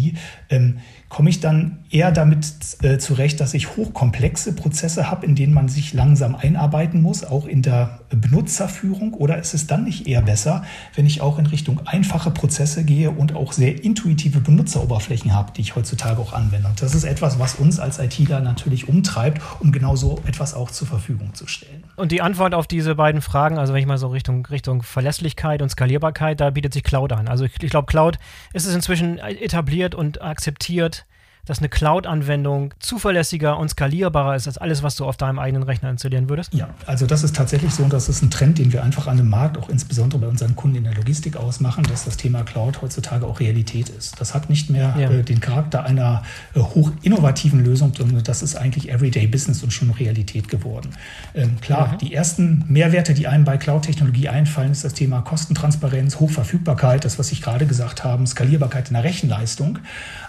ähm, komme ich dann eher damit äh, zurecht, dass ich hochkomplexe Prozesse habe, in denen man sich langsam einarbeiten muss, auch in der Benutzerführung? Oder ist es dann nicht eher besser, wenn ich auch in Richtung einfache Prozesse gehe und auch sehr intuitive Benutzeroberflächen habe, die ich heutzutage auch anwende? Und das ist etwas, was uns als ITler natürlich umtreibt, um genau so etwas auch zur Verfügung zu stellen. Und die Antwort auf diese beiden Fragen, also wenn ich mal so Richtung, Richtung Verlässlichkeit und Skalierbarkeit, da bietet sich Cloud an. Also ich, ich glaube, Cloud ist es inzwischen etabliert und akzeptiert, dass eine Cloud-Anwendung zuverlässiger und skalierbarer ist als alles, was du auf deinem eigenen Rechner installieren würdest? Ja, also das ist tatsächlich so und das ist ein Trend, den wir einfach an dem Markt, auch insbesondere bei unseren Kunden in der Logistik ausmachen, dass das Thema Cloud heutzutage auch Realität ist. Das hat nicht mehr ja. äh, den Charakter einer äh, hoch innovativen Lösung, sondern das ist eigentlich Everyday Business und schon Realität geworden. Ähm, klar, mhm. die ersten Mehrwerte, die einem bei Cloud-Technologie einfallen, ist das Thema Kostentransparenz, Hochverfügbarkeit, das, was ich gerade gesagt habe, Skalierbarkeit in der Rechenleistung.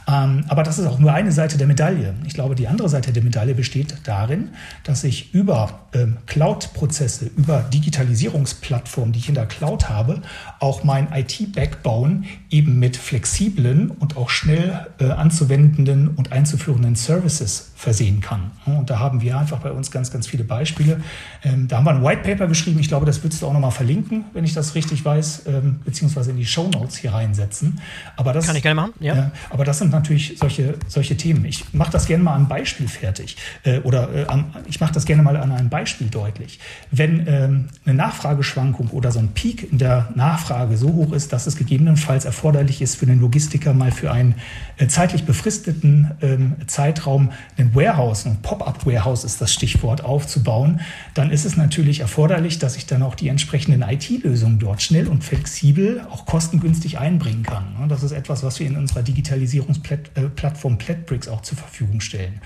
Ähm, aber das ist auch nur eine Seite der Medaille. Ich glaube, die andere Seite der Medaille besteht darin, dass ich über ähm, Cloud-Prozesse, über Digitalisierungsplattformen, die ich in der Cloud habe, auch mein IT-Backbone eben mit flexiblen und auch schnell äh, anzuwendenden und einzuführenden Services versehen kann. Und da haben wir einfach bei uns ganz, ganz viele Beispiele. Ähm, da haben wir ein White Paper geschrieben. Ich glaube, das würdest du auch nochmal verlinken, wenn ich das richtig weiß, beziehungsweise in die Show Notes hier reinsetzen. Aber das, Kann ich gerne machen, ja. aber das sind natürlich solche, solche Themen. Ich mache das gerne mal am Beispiel fertig äh, oder äh, am, ich mache das gerne mal an einem Beispiel deutlich. Wenn ähm, eine Nachfrageschwankung oder so ein Peak in der Nachfrage so hoch ist, dass es gegebenenfalls erforderlich ist für den Logistiker mal für einen äh, zeitlich befristeten ähm, Zeitraum ein Warehouse, ein Pop-up-Warehouse ist das Stichwort, aufzubauen, dann ist es natürlich erforderlich, dass ich dann auch die entsprechenden IT-Lösungen dort schnell und flexibel, auch kostengünstig einbringen kann. Das ist etwas, was wir in unserer Digitalisierungsplattform Platbricks auch zur Verfügung stellen.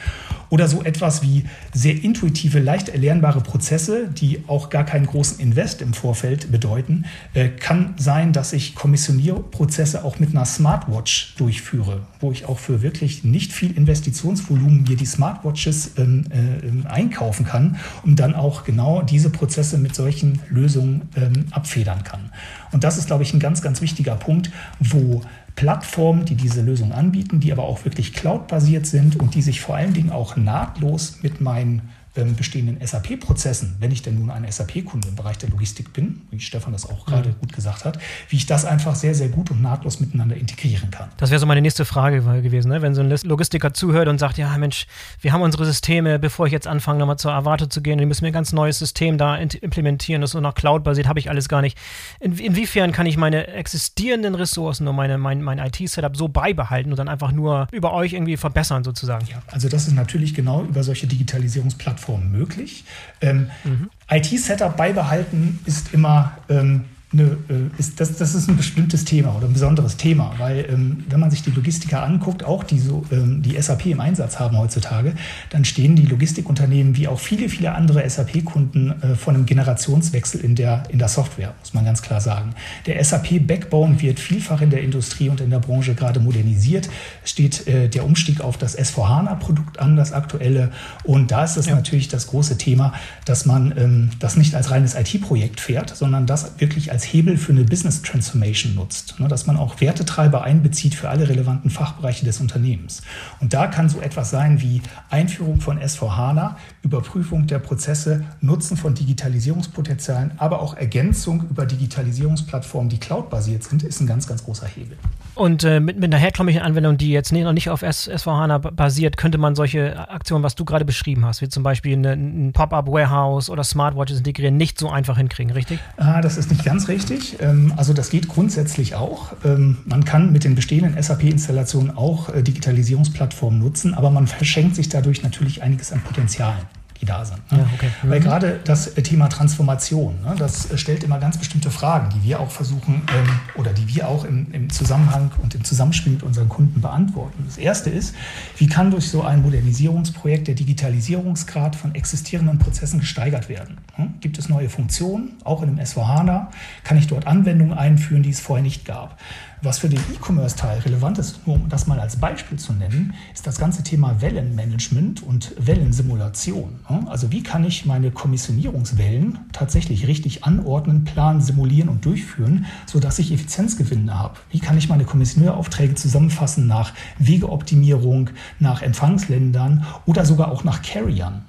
Oder so etwas wie sehr intuitive, leicht erlernbare Prozesse, die auch gar keinen großen Invest im Vorfeld bedeuten, äh, kann sein, dass ich Kommissionierprozesse auch mit einer Smartwatch durchführe, wo ich auch für wirklich nicht viel Investitionsvolumen mir die Smartwatches ähm, äh, einkaufen kann, um dann auch genau diese Prozesse mit solchen Lösungen ähm, abfedern kann. Und das ist, glaube ich, ein ganz, ganz wichtiger Punkt, wo Plattformen, die diese Lösung anbieten, die aber auch wirklich cloud-basiert sind und die sich vor allen Dingen auch nahtlos mit meinen ähm, bestehenden SAP-Prozessen, wenn ich denn nun ein SAP-Kunde im Bereich der Logistik bin, wie Stefan das auch gerade mhm. gut gesagt hat, wie ich das einfach sehr, sehr gut und nahtlos miteinander integrieren kann. Das wäre so meine nächste Frage gewesen, ne? wenn so ein Logistiker zuhört und sagt, ja Mensch, wir haben unsere Systeme, bevor ich jetzt anfange, nochmal zur Avate zu gehen, wir müssen mir ein ganz neues System da implementieren, das ist so nach Cloud-basiert, habe ich alles gar nicht. In, inwiefern kann ich meine existierenden Ressourcen und meine, mein, mein IT-Setup so beibehalten und dann einfach nur über euch irgendwie verbessern sozusagen? Ja, also das ist natürlich genau über solche Digitalisierungsplattformen Plattformen möglich. Ähm, mhm. IT-Setup beibehalten ist immer ähm, eine, äh, ist, das, das ist ein bestimmtes Thema oder ein besonderes Thema, weil ähm, wenn man sich die Logistiker anguckt, auch die so ähm, die SAP im Einsatz haben heutzutage, dann stehen die Logistikunternehmen wie auch viele, viele andere SAP-Kunden äh, vor einem Generationswechsel in der, in der Software, muss man ganz klar sagen. Der SAP-Backbone wird vielfach in der Industrie und in der Branche gerade modernisiert. Steht äh, der Umstieg auf das S4HANA-Produkt an, das aktuelle. Und da ist es ja. natürlich das große Thema, dass man ähm, das nicht als reines IT-Projekt fährt, sondern das wirklich als als Hebel für eine Business Transformation nutzt, ne, dass man auch Wertetreiber einbezieht für alle relevanten Fachbereiche des Unternehmens. Und da kann so etwas sein wie Einführung von S4HANA, Überprüfung der Prozesse, Nutzen von Digitalisierungspotenzialen, aber auch Ergänzung über Digitalisierungsplattformen, die cloudbasiert sind, ist ein ganz, ganz großer Hebel. Und äh, mit, mit einer herkömmlichen Anwendung, die jetzt nicht, noch nicht auf S4HANA basiert, könnte man solche Aktionen, was du gerade beschrieben hast, wie zum Beispiel eine, ein Pop-up-Warehouse oder Smartwatches integrieren, nicht so einfach hinkriegen, richtig? Ah, das ist nicht ganz richtig. Ähm, also das geht grundsätzlich auch. Ähm, man kann mit den bestehenden SAP-Installationen auch äh, Digitalisierungsplattformen nutzen, aber man verschenkt sich dadurch natürlich einiges an Potenzialen die da sind. Ne? Ja, okay. mhm. Weil gerade das Thema Transformation, ne, das stellt immer ganz bestimmte Fragen, die wir auch versuchen ähm, oder die wir auch im, im, Zusammenhang und im Zusammenspiel mit unseren Kunden beantworten. Das erste ist, wie kann durch so ein Modernisierungsprojekt der Digitalisierungsgrad von existierenden Prozessen gesteigert werden? Hm? Gibt es neue Funktionen, auch in dem S4HANA? Kann ich dort Anwendungen einführen, die es vorher nicht gab? Was für den E-Commerce-Teil relevant ist, nur um das mal als Beispiel zu nennen, ist das ganze Thema Wellenmanagement und Wellensimulation. Also wie kann ich meine Kommissionierungswellen tatsächlich richtig anordnen, planen, simulieren und durchführen, sodass ich Effizienzgewinne habe? Wie kann ich meine Kommissionieraufträge zusammenfassen nach Wegeoptimierung, nach Empfangsländern oder sogar auch nach Carriern?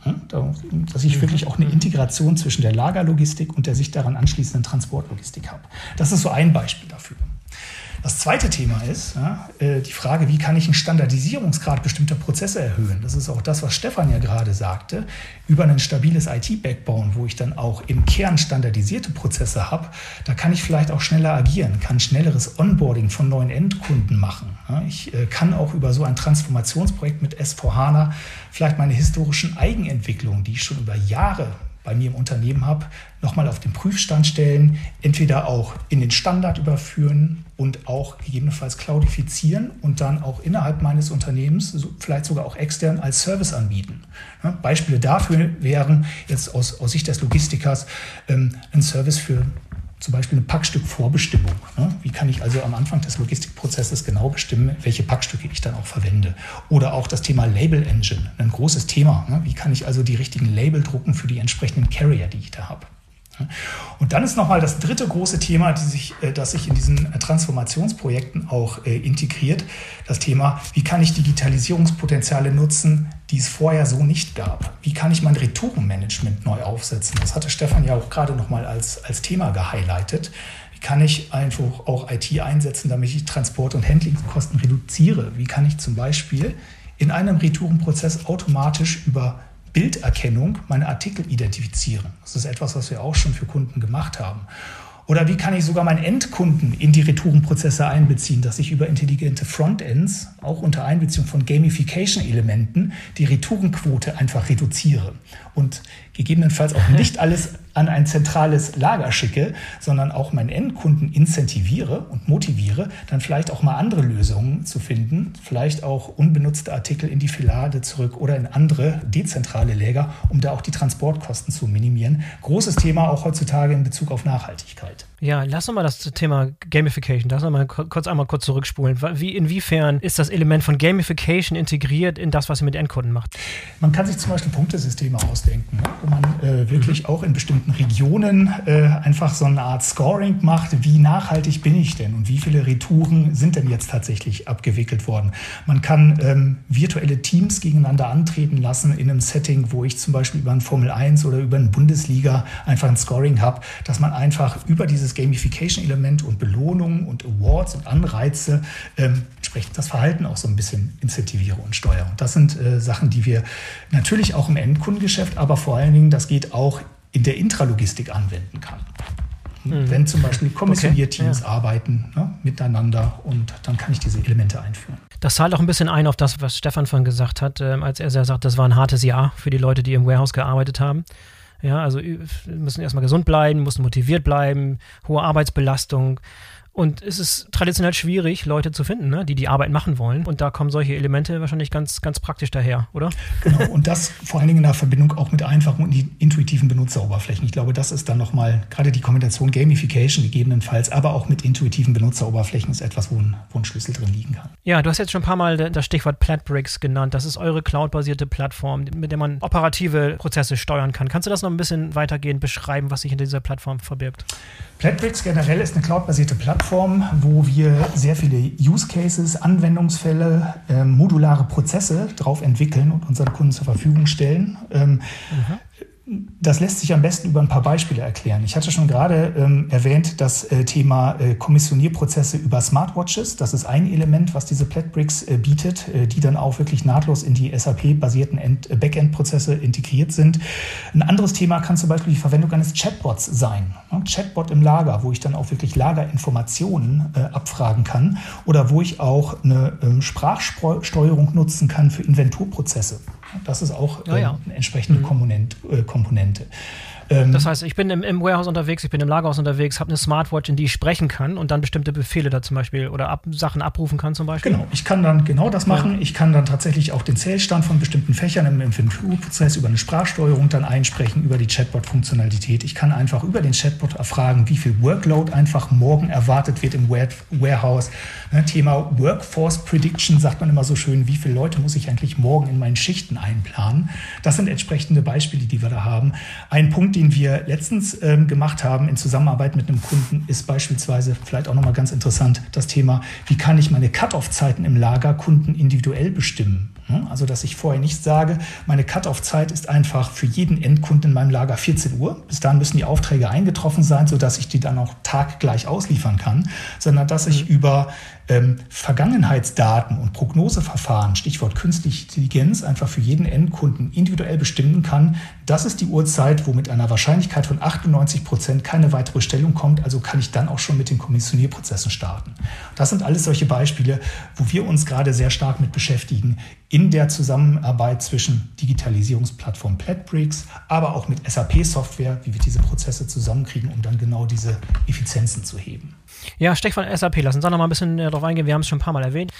Dass ich wirklich auch eine Integration zwischen der Lagerlogistik und der sich daran anschließenden Transportlogistik habe. Das ist so ein Beispiel dafür. Das zweite Thema ist ja, äh, die Frage, wie kann ich einen Standardisierungsgrad bestimmter Prozesse erhöhen? Das ist auch das, was Stefan ja gerade sagte. Über ein stabiles IT-Backbone, wo ich dann auch im Kern standardisierte Prozesse habe, da kann ich vielleicht auch schneller agieren, kann schnelleres Onboarding von neuen Endkunden machen. Ja, ich äh, kann auch über so ein Transformationsprojekt mit S4HANA vielleicht meine historischen Eigenentwicklungen, die ich schon über Jahre bei mir im Unternehmen habe, nochmal auf den Prüfstand stellen, entweder auch in den Standard überführen und auch gegebenenfalls cloudifizieren und dann auch innerhalb meines Unternehmens, vielleicht sogar auch extern als Service anbieten. Beispiele dafür wären jetzt aus, aus Sicht des Logistikers ähm, ein Service für zum Beispiel eine Packstückvorbestimmung. Ne? Wie kann ich also am Anfang des Logistikprozesses genau bestimmen, welche Packstücke ich dann auch verwende? Oder auch das Thema Label Engine, ein großes Thema. Ne? Wie kann ich also die richtigen Label drucken für die entsprechenden Carrier, die ich da habe? Und dann ist nochmal das dritte große Thema, die sich, äh, das sich in diesen Transformationsprojekten auch äh, integriert. Das Thema, wie kann ich Digitalisierungspotenziale nutzen, die es vorher so nicht gab? Wie kann ich mein Retourenmanagement neu aufsetzen? Das hatte Stefan ja auch gerade nochmal als, als Thema gehighlightet. Wie kann ich einfach auch IT einsetzen, damit ich Transport- und Handlingskosten reduziere? Wie kann ich zum Beispiel in einem Retourenprozess automatisch über Bilderkennung meine Artikel identifizieren. Das ist etwas, was wir auch schon für Kunden gemacht haben. Oder wie kann ich sogar meinen Endkunden in die Retourenprozesse einbeziehen, dass ich über intelligente Frontends, auch unter Einbeziehung von Gamification-Elementen, die Retourenquote einfach reduziere und gegebenenfalls auch nicht alles an ein zentrales Lager schicke, sondern auch meinen Endkunden incentiviere und motiviere, dann vielleicht auch mal andere Lösungen zu finden, vielleicht auch unbenutzte Artikel in die Filade zurück oder in andere dezentrale Läger, um da auch die Transportkosten zu minimieren. Großes Thema auch heutzutage in Bezug auf Nachhaltigkeit. Ja, lass uns mal das Thema Gamification, lass uns mal kurz einmal kurz zurückspulen. Wie, inwiefern ist das Element von Gamification integriert in das, was ihr mit Endkunden macht? Man kann sich zum Beispiel Punktesysteme ausdenken, ne, wo man äh, wirklich mhm. auch in bestimmten Regionen äh, einfach so eine Art Scoring macht. Wie nachhaltig bin ich denn und wie viele Retouren sind denn jetzt tatsächlich abgewickelt worden? Man kann ähm, virtuelle Teams gegeneinander antreten lassen in einem Setting, wo ich zum Beispiel über ein Formel 1 oder über eine Bundesliga einfach ein Scoring habe, dass man einfach über dieses dieses Gamification-Element und Belohnungen und Awards und Anreize ähm, entsprechend das Verhalten auch so ein bisschen incentiviere und steuere. Und das sind äh, Sachen, die wir natürlich auch im Endkundengeschäft, aber vor allen Dingen, das geht auch in der Intralogistik anwenden kann. Mhm. Wenn zum Beispiel Kommissionierteams okay, ja. arbeiten ne, miteinander und dann kann ich diese Elemente einführen. Das zahlt auch ein bisschen ein auf das, was Stefan von gesagt hat, äh, als er sagt, das war ein hartes Jahr für die Leute, die im Warehouse gearbeitet haben. Ja, also müssen erstmal gesund bleiben, müssen motiviert bleiben, hohe Arbeitsbelastung. Und es ist traditionell schwierig, Leute zu finden, ne, die die Arbeit machen wollen. Und da kommen solche Elemente wahrscheinlich ganz, ganz praktisch daher, oder? Genau. Und das vor allen Dingen in der Verbindung auch mit einfachen und intuitiven Benutzeroberflächen. Ich glaube, das ist dann nochmal gerade die Kombination Gamification gegebenenfalls, aber auch mit intuitiven Benutzeroberflächen ist etwas, wo ein, wo ein Schlüssel drin liegen kann. Ja, du hast jetzt schon ein paar Mal das Stichwort Platbricks genannt. Das ist eure cloudbasierte Plattform, mit der man operative Prozesse steuern kann. Kannst du das noch ein bisschen weitergehend beschreiben, was sich hinter dieser Plattform verbirgt? Platbricks generell ist eine cloudbasierte Plattform, wo wir sehr viele Use Cases, Anwendungsfälle, äh, modulare Prozesse drauf entwickeln und unseren Kunden zur Verfügung stellen. Ähm, mhm das lässt sich am besten über ein paar Beispiele erklären. Ich hatte schon gerade ähm, erwähnt das äh, Thema äh, Kommissionierprozesse über Smartwatches. Das ist ein Element, was diese Platbricks äh, bietet, äh, die dann auch wirklich nahtlos in die SAP-basierten äh, Backend-Prozesse integriert sind. Ein anderes Thema kann zum Beispiel die Verwendung eines Chatbots sein. Ja, Chatbot im Lager, wo ich dann auch wirklich Lagerinformationen äh, abfragen kann oder wo ich auch eine ähm, Sprachsteuerung nutzen kann für Inventurprozesse. Das ist auch ja, ja. eine entsprechende mhm. Komponente. Ähm, das heißt, ich bin im, im, Warehouse unterwegs, ich bin im Lagerhaus unterwegs, habe eine Smartwatch, in die ich sprechen kann und dann bestimmte Befehle da zum Beispiel oder ab, Sachen abrufen kann zum Beispiel. Genau, ich kann dann genau das machen. Ja. Ich kann dann tatsächlich auch den Zählstand von bestimmten Fächern im Inventurprozess über eine Sprachsteuerung dann einsprechen, über die Chatbot-Funktionalität. Ich kann einfach über den Chatbot erfragen, wie viel Workload einfach morgen erwartet wird im Warehouse. Ne, Thema Workforce Prediction sagt man immer so schön, wie viele Leute muss ich eigentlich morgen in meinen Schichten einplanen. Das sind entsprechende Beispiele, die wir da haben. Ein Punkt, den wir letztens ähm, gemacht haben in Zusammenarbeit mit einem Kunden, ist beispielsweise vielleicht auch nochmal ganz interessant das Thema, wie kann ich meine Cut-off-Zeiten im Lager Kunden individuell bestimmen? Also, dass ich vorher nicht sage, meine Cut-off-Zeit ist einfach für jeden Endkunden in meinem Lager 14 Uhr. Bis dahin müssen die Aufträge eingetroffen sein, sodass ich die dann auch taggleich ausliefern kann, sondern dass ich mhm. über ähm, Vergangenheitsdaten und Prognoseverfahren, Stichwort künstliche Intelligenz, einfach für jeden Endkunden individuell bestimmen kann, das ist die Uhrzeit, wo mit einer Wahrscheinlichkeit von 98 Prozent keine weitere Bestellung kommt. Also kann ich dann auch schon mit den Kommissionierprozessen starten. Das sind alles solche Beispiele, wo wir uns gerade sehr stark mit beschäftigen in der Zusammenarbeit zwischen Digitalisierungsplattform Platbricks, aber auch mit SAP-Software, wie wir diese Prozesse zusammenkriegen, um dann genau diese Effizienzen zu heben. Ja, Stech von SAP, lass uns da noch mal ein bisschen äh, drauf eingehen. Wir haben es schon ein paar Mal erwähnt.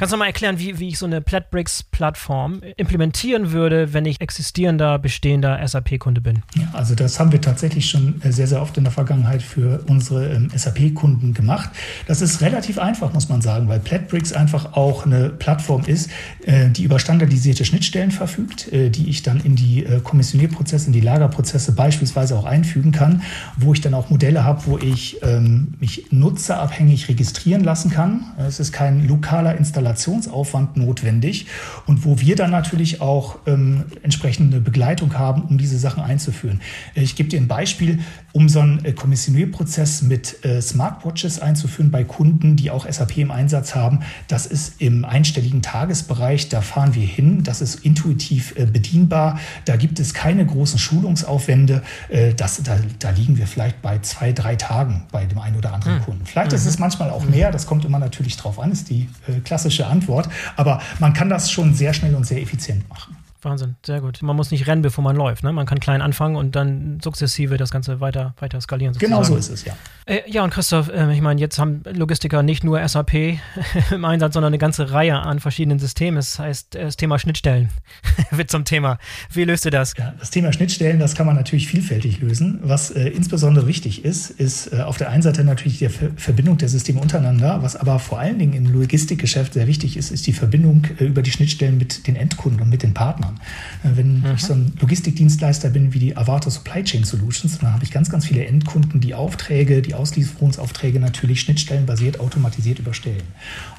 Kannst du mal erklären, wie, wie ich so eine Platbricks-Plattform implementieren würde, wenn ich existierender, bestehender SAP-Kunde bin? Ja, also das haben wir tatsächlich schon äh, sehr, sehr oft in der Vergangenheit für unsere ähm, SAP-Kunden gemacht. Das ist relativ einfach, muss man sagen, weil Platbricks einfach auch eine Plattform ist, äh, die über standardisierte Schnittstellen verfügt, äh, die ich dann in die Kommissionierprozesse, in die Lagerprozesse beispielsweise auch einfügen kann, wo ich dann auch Modelle habe, wo ich ähm, mich nutzerabhängig registrieren lassen kann. Es ist kein lokaler Installateur Installationsaufwand notwendig und wo wir dann natürlich auch ähm, entsprechende Begleitung haben, um diese Sachen einzuführen. Äh, ich gebe dir ein Beispiel, um so einen äh, Kommissionierprozess mit äh, Smartwatches einzuführen bei Kunden, die auch SAP im Einsatz haben. Das ist im einstelligen Tagesbereich, da fahren wir hin, das ist intuitiv äh, bedienbar, da gibt es keine großen Schulungsaufwände, äh, das, da, da liegen wir vielleicht bei zwei, drei Tagen bei dem einen oder anderen mhm. Kunden. Vielleicht mhm. ist es mhm. manchmal auch mehr, das kommt immer natürlich drauf an, ist die äh, klassische Antwort. Aber man kann das schon sehr schnell und sehr effizient machen. Wahnsinn, sehr gut. Man muss nicht rennen, bevor man läuft. Ne? Man kann klein anfangen und dann sukzessive das Ganze weiter, weiter skalieren. Sozusagen. Genau so ist es, ja. Äh, ja, und Christoph, äh, ich meine, jetzt haben Logistiker nicht nur SAP im Einsatz, sondern eine ganze Reihe an verschiedenen Systemen. Das heißt, das Thema Schnittstellen wird zum Thema. Wie löst ihr das? Ja, das Thema Schnittstellen, das kann man natürlich vielfältig lösen. Was äh, insbesondere wichtig ist, ist äh, auf der einen Seite natürlich die Ver Verbindung der Systeme untereinander. Was aber vor allen Dingen im Logistikgeschäft sehr wichtig ist, ist die Verbindung äh, über die Schnittstellen mit den Endkunden und mit den Partnern. Äh, wenn mhm. ich so ein Logistikdienstleister bin wie die Avato Supply Chain Solutions, dann habe ich ganz, ganz viele Endkunden, die Aufträge, die Auslieferungsaufträge natürlich schnittstellenbasiert automatisiert überstellen.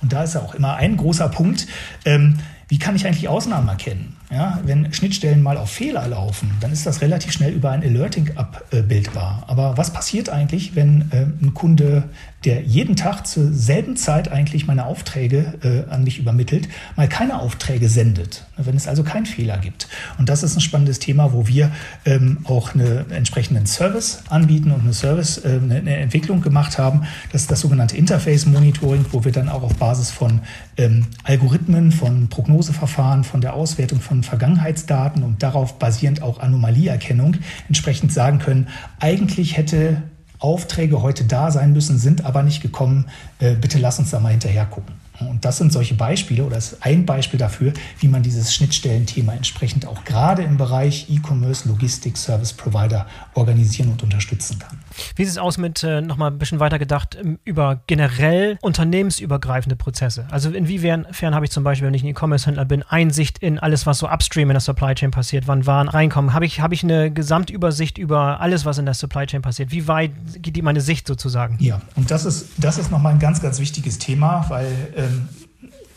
Und da ist auch immer ein großer Punkt, ähm, wie kann ich eigentlich Ausnahmen erkennen? Ja, wenn Schnittstellen mal auf Fehler laufen, dann ist das relativ schnell über ein Alerting abbildbar. Aber was passiert eigentlich, wenn äh, ein Kunde, der jeden Tag zur selben Zeit eigentlich meine Aufträge äh, an mich übermittelt, mal keine Aufträge sendet, wenn es also keinen Fehler gibt? Und das ist ein spannendes Thema, wo wir ähm, auch einen entsprechenden Service anbieten und eine Service, äh, eine Entwicklung gemacht haben. Das ist das sogenannte Interface Monitoring, wo wir dann auch auf Basis von ähm, Algorithmen, von Prognoseverfahren, von der Auswertung von Vergangenheitsdaten und darauf basierend auch Anomalieerkennung entsprechend sagen können, eigentlich hätte Aufträge heute da sein müssen, sind aber nicht gekommen. Äh, bitte lass uns da mal hinterher gucken. Und das sind solche Beispiele oder ist ein Beispiel dafür, wie man dieses Schnittstellenthema entsprechend auch gerade im Bereich E-Commerce, Logistik, Service Provider organisieren und unterstützen kann. Wie sieht es aus mit, äh, nochmal ein bisschen weiter gedacht, ähm, über generell unternehmensübergreifende Prozesse? Also inwiefern habe ich zum Beispiel, wenn ich ein E-Commerce-Händler bin, Einsicht in alles, was so upstream in der Supply Chain passiert, wann Waren reinkommen? Habe ich, hab ich eine Gesamtübersicht über alles, was in der Supply Chain passiert? Wie weit geht die meine Sicht sozusagen? Ja, und das ist, das ist nochmal ein ganz, ganz wichtiges Thema, weil ähm,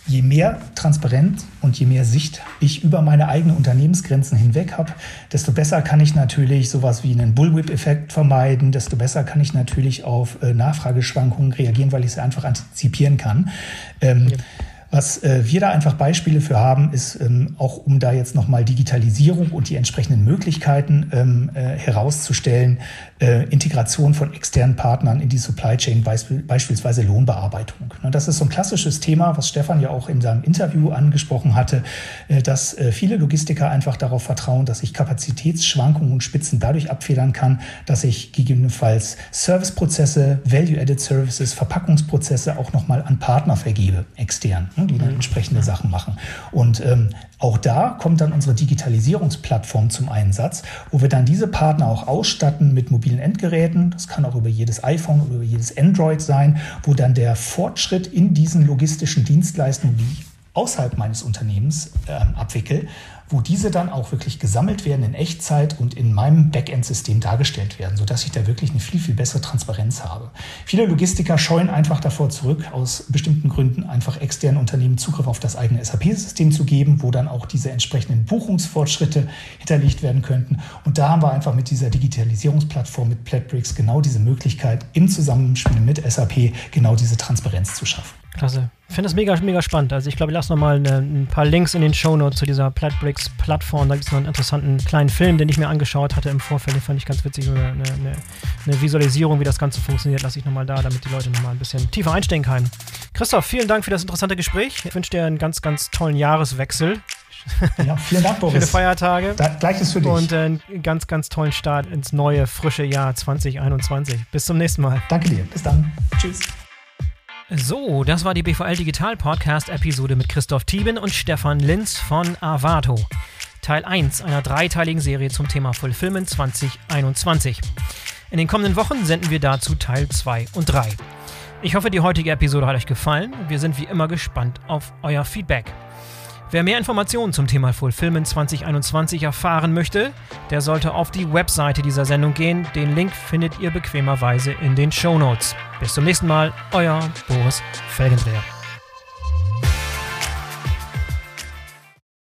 je mehr Transparenz und je mehr Sicht ich über meine eigenen Unternehmensgrenzen hinweg habe, desto besser kann ich natürlich sowas wie einen Bullwhip-Effekt vermeiden, desto besser kann ich natürlich auf äh, Nachfrageschwankungen reagieren, weil ich sie einfach antizipieren kann. Ähm, ja. Was äh, wir da einfach Beispiele für haben, ist ähm, auch, um da jetzt nochmal Digitalisierung und die entsprechenden Möglichkeiten ähm, äh, herauszustellen, äh, Integration von externen Partnern in die Supply Chain, beisp beispielsweise Lohnbearbeitung. Ne, das ist so ein klassisches Thema, was Stefan ja auch in seinem Interview angesprochen hatte, äh, dass äh, viele Logistiker einfach darauf vertrauen, dass ich Kapazitätsschwankungen und Spitzen dadurch abfedern kann, dass ich gegebenenfalls Serviceprozesse, Value-Added Services, Verpackungsprozesse auch nochmal an Partner vergebe, extern. Ne? Die dann entsprechende Sachen machen. Und ähm, auch da kommt dann unsere Digitalisierungsplattform zum Einsatz, wo wir dann diese Partner auch ausstatten mit mobilen Endgeräten. Das kann auch über jedes iPhone oder über jedes Android sein, wo dann der Fortschritt in diesen logistischen Dienstleistungen, die ich außerhalb meines Unternehmens äh, abwickle, wo diese dann auch wirklich gesammelt werden in Echtzeit und in meinem Backend-System dargestellt werden, sodass ich da wirklich eine viel, viel bessere Transparenz habe. Viele Logistiker scheuen einfach davor zurück, aus bestimmten Gründen einfach externen Unternehmen Zugriff auf das eigene SAP-System zu geben, wo dann auch diese entsprechenden Buchungsfortschritte hinterlegt werden könnten. Und da haben wir einfach mit dieser Digitalisierungsplattform mit Platbricks genau diese Möglichkeit, im Zusammenspiel mit SAP genau diese Transparenz zu schaffen. Klasse. Ich finde das mega, mega spannend. Also ich glaube, ich lasse nochmal ein paar Links in den Show Notes zu dieser Platbricks-Plattform. Da gibt es noch einen interessanten kleinen Film, den ich mir angeschaut hatte im Vorfeld. Den fand ich ganz witzig. Eine, eine, eine Visualisierung, wie das Ganze funktioniert, lasse ich nochmal da, damit die Leute nochmal ein bisschen tiefer einsteigen können. Christoph, vielen Dank für das interessante Gespräch. Ich wünsche dir einen ganz, ganz tollen Jahreswechsel. Ja, vielen Dank, Boris. Schöne Feiertage. Da, Gleiches für dich. Und äh, einen ganz, ganz tollen Start ins neue, frische Jahr 2021. Bis zum nächsten Mal. Danke dir. Bis dann. Tschüss. So, das war die BVL Digital Podcast Episode mit Christoph Thieben und Stefan Linz von Avato. Teil 1 einer dreiteiligen Serie zum Thema Fulfillment 2021. In den kommenden Wochen senden wir dazu Teil 2 und 3. Ich hoffe, die heutige Episode hat euch gefallen. Wir sind wie immer gespannt auf euer Feedback. Wer mehr Informationen zum Thema Fulfillment 2021 erfahren möchte, der sollte auf die Webseite dieser Sendung gehen. Den Link findet ihr bequemerweise in den Show Notes. Bis zum nächsten Mal, euer Boris Felgendreher.